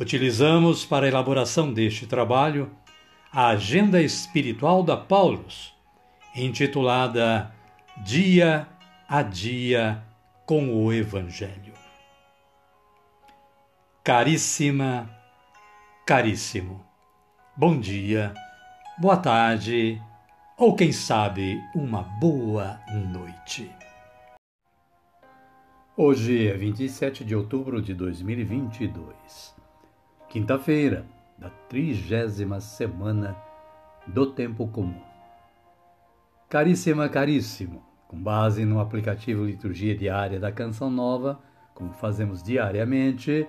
Utilizamos para a elaboração deste trabalho a Agenda Espiritual da Paulus, intitulada Dia a Dia com o Evangelho. Caríssima, caríssimo, bom dia, boa tarde ou quem sabe uma boa noite. Hoje é 27 de outubro de 2022, quinta-feira da trigésima semana do Tempo Comum. Caríssima, caríssimo, com base no aplicativo Liturgia Diária da Canção Nova, como fazemos diariamente,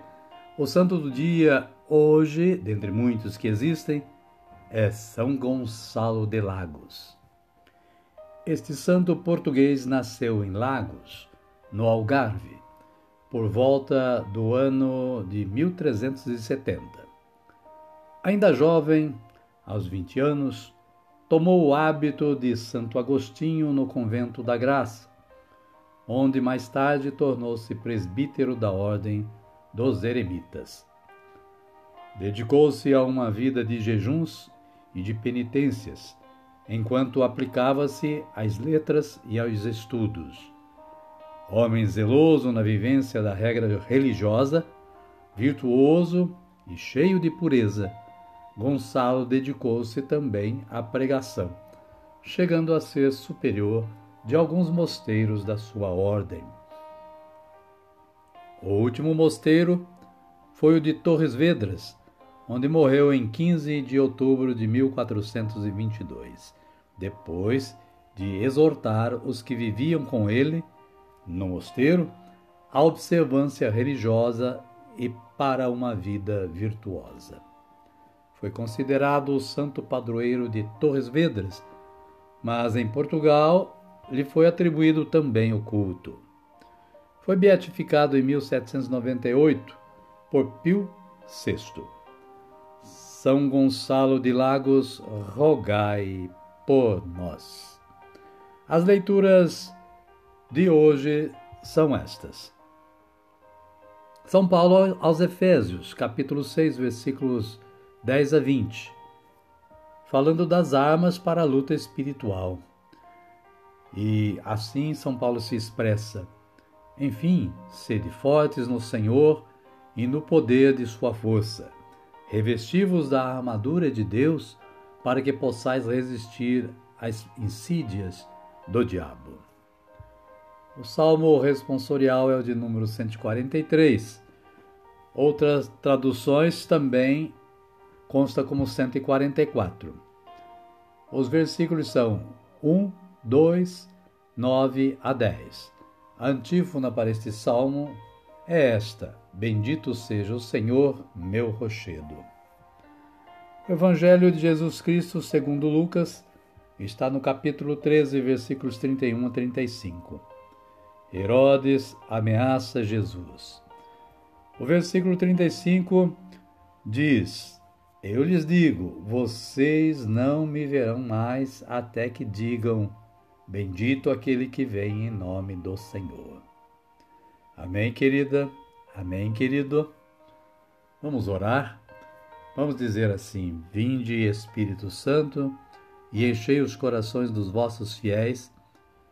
o santo do dia hoje, dentre muitos que existem, é São Gonçalo de Lagos. Este santo português nasceu em Lagos, no Algarve, por volta do ano de 1370. Ainda jovem, aos 20 anos, tomou o hábito de Santo Agostinho no convento da Graça, onde mais tarde tornou-se presbítero da Ordem dos Eremitas. Dedicou-se a uma vida de jejuns e de penitências, enquanto aplicava-se às letras e aos estudos. Homem zeloso na vivência da regra religiosa, virtuoso e cheio de pureza, Gonçalo dedicou-se também à pregação, chegando a ser superior de alguns mosteiros da sua ordem. O último mosteiro foi o de Torres Vedras, onde morreu em 15 de outubro de 1422, depois de exortar os que viviam com ele no mosteiro à observância religiosa e para uma vida virtuosa. Foi considerado o santo padroeiro de Torres Vedras, mas em Portugal lhe foi atribuído também o culto. Foi beatificado em 1798 por Pio VI. São Gonçalo de Lagos, rogai por nós. As leituras de hoje são estas. São Paulo aos Efésios, capítulo 6, versículos 10 a 20, falando das armas para a luta espiritual. E assim São Paulo se expressa: Enfim, sede fortes no Senhor e no poder de Sua força. Revesti-vos da armadura de Deus para que possais resistir às insídias do diabo. O salmo responsorial é o de número 143. Outras traduções também consta como 144. Os versículos são 1, 2, 9 a 10. A antífona para este salmo é esta: Bendito seja o Senhor, meu rochedo. O Evangelho de Jesus Cristo, segundo Lucas, está no capítulo 13, versículos 31 a 35. Herodes ameaça Jesus. O versículo 35 diz: eu lhes digo: vocês não me verão mais até que digam: Bendito aquele que vem em nome do Senhor. Amém, querida? Amém, querido? Vamos orar? Vamos dizer assim: Vinde, Espírito Santo, e enchei os corações dos vossos fiéis,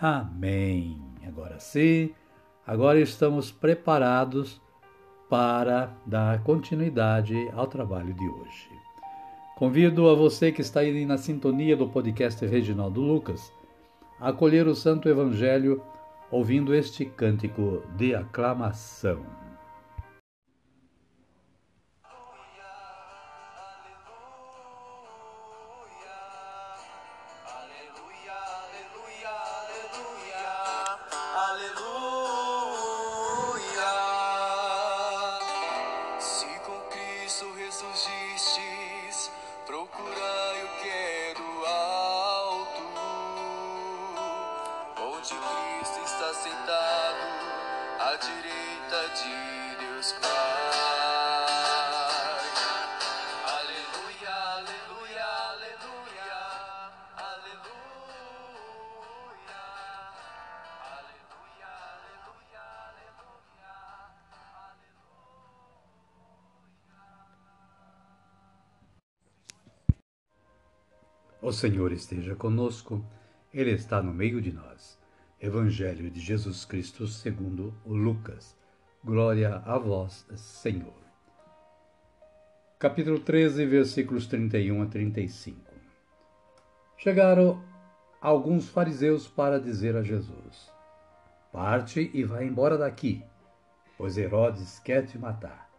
Amém. Agora sim, agora estamos preparados para dar continuidade ao trabalho de hoje. Convido a você que está aí na sintonia do podcast Reginaldo Lucas a acolher o Santo Evangelho ouvindo este cântico de aclamação. O Senhor esteja conosco, Ele está no meio de nós. Evangelho de Jesus Cristo segundo Lucas. Glória a vós, Senhor. Capítulo 13, versículos 31 a 35. Chegaram alguns fariseus para dizer a Jesus: Parte e vai embora daqui, pois Herodes quer te matar.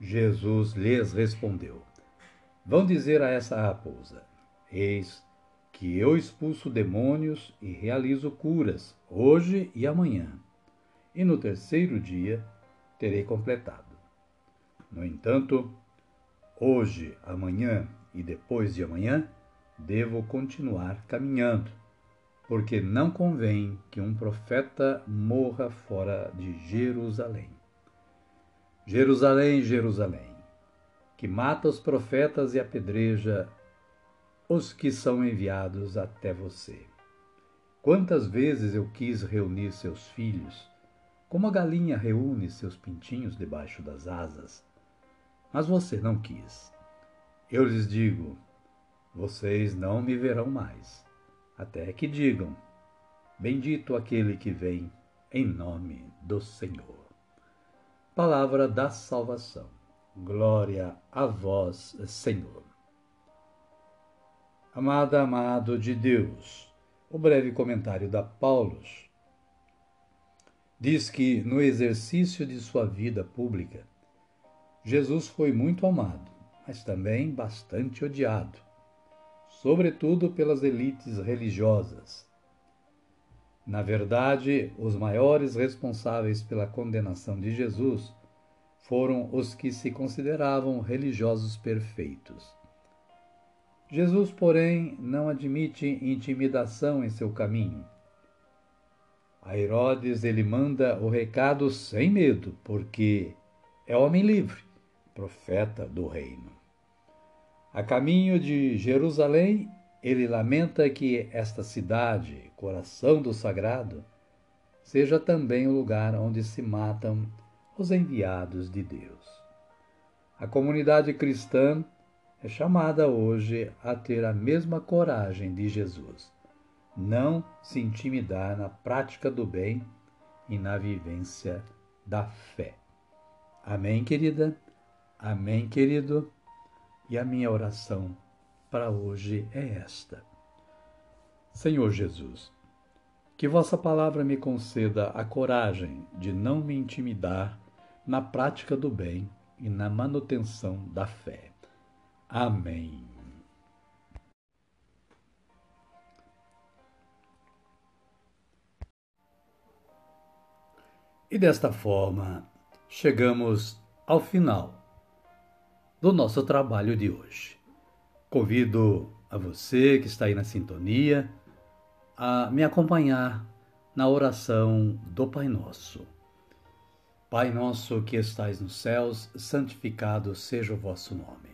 Jesus lhes respondeu: Vão dizer a essa raposa: Eis que eu expulso demônios e realizo curas, hoje e amanhã, e no terceiro dia terei completado. No entanto, hoje, amanhã e depois de amanhã, devo continuar caminhando, porque não convém que um profeta morra fora de Jerusalém. Jerusalém, Jerusalém, que mata os profetas e apedreja os que são enviados até você. Quantas vezes eu quis reunir seus filhos, como a galinha reúne seus pintinhos debaixo das asas, mas você não quis. Eu lhes digo: vocês não me verão mais, até que digam: Bendito aquele que vem em nome do Senhor. Palavra da salvação. Glória a vós, Senhor. Amada, amado de Deus, o breve comentário da Paulus diz que no exercício de sua vida pública, Jesus foi muito amado, mas também bastante odiado, sobretudo pelas elites religiosas. Na verdade, os maiores responsáveis pela condenação de Jesus foram os que se consideravam religiosos perfeitos Jesus, porém, não admite intimidação em seu caminho. A Herodes ele manda o recado sem medo, porque é homem livre, profeta do reino. A caminho de Jerusalém, ele lamenta que esta cidade, coração do sagrado, seja também o lugar onde se matam os enviados de Deus. A comunidade cristã é chamada hoje a ter a mesma coragem de Jesus, não se intimidar na prática do bem e na vivência da fé. Amém, querida? Amém, querido? E a minha oração para hoje é esta. Senhor Jesus, que vossa palavra me conceda a coragem de não me intimidar na prática do bem e na manutenção da fé. Amém. E desta forma, chegamos ao final do nosso trabalho de hoje. Convido a você que está aí na sintonia a me acompanhar na oração do Pai Nosso. Pai nosso que estais nos céus, santificado seja o vosso nome.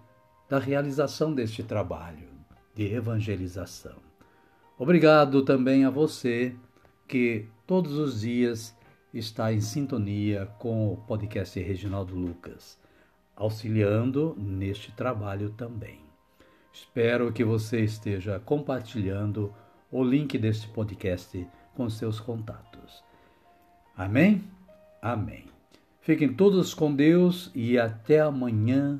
da realização deste trabalho de evangelização. Obrigado também a você que todos os dias está em sintonia com o podcast Reginaldo Lucas, auxiliando neste trabalho também. Espero que você esteja compartilhando o link deste podcast com seus contatos. Amém? Amém. Fiquem todos com Deus e até amanhã,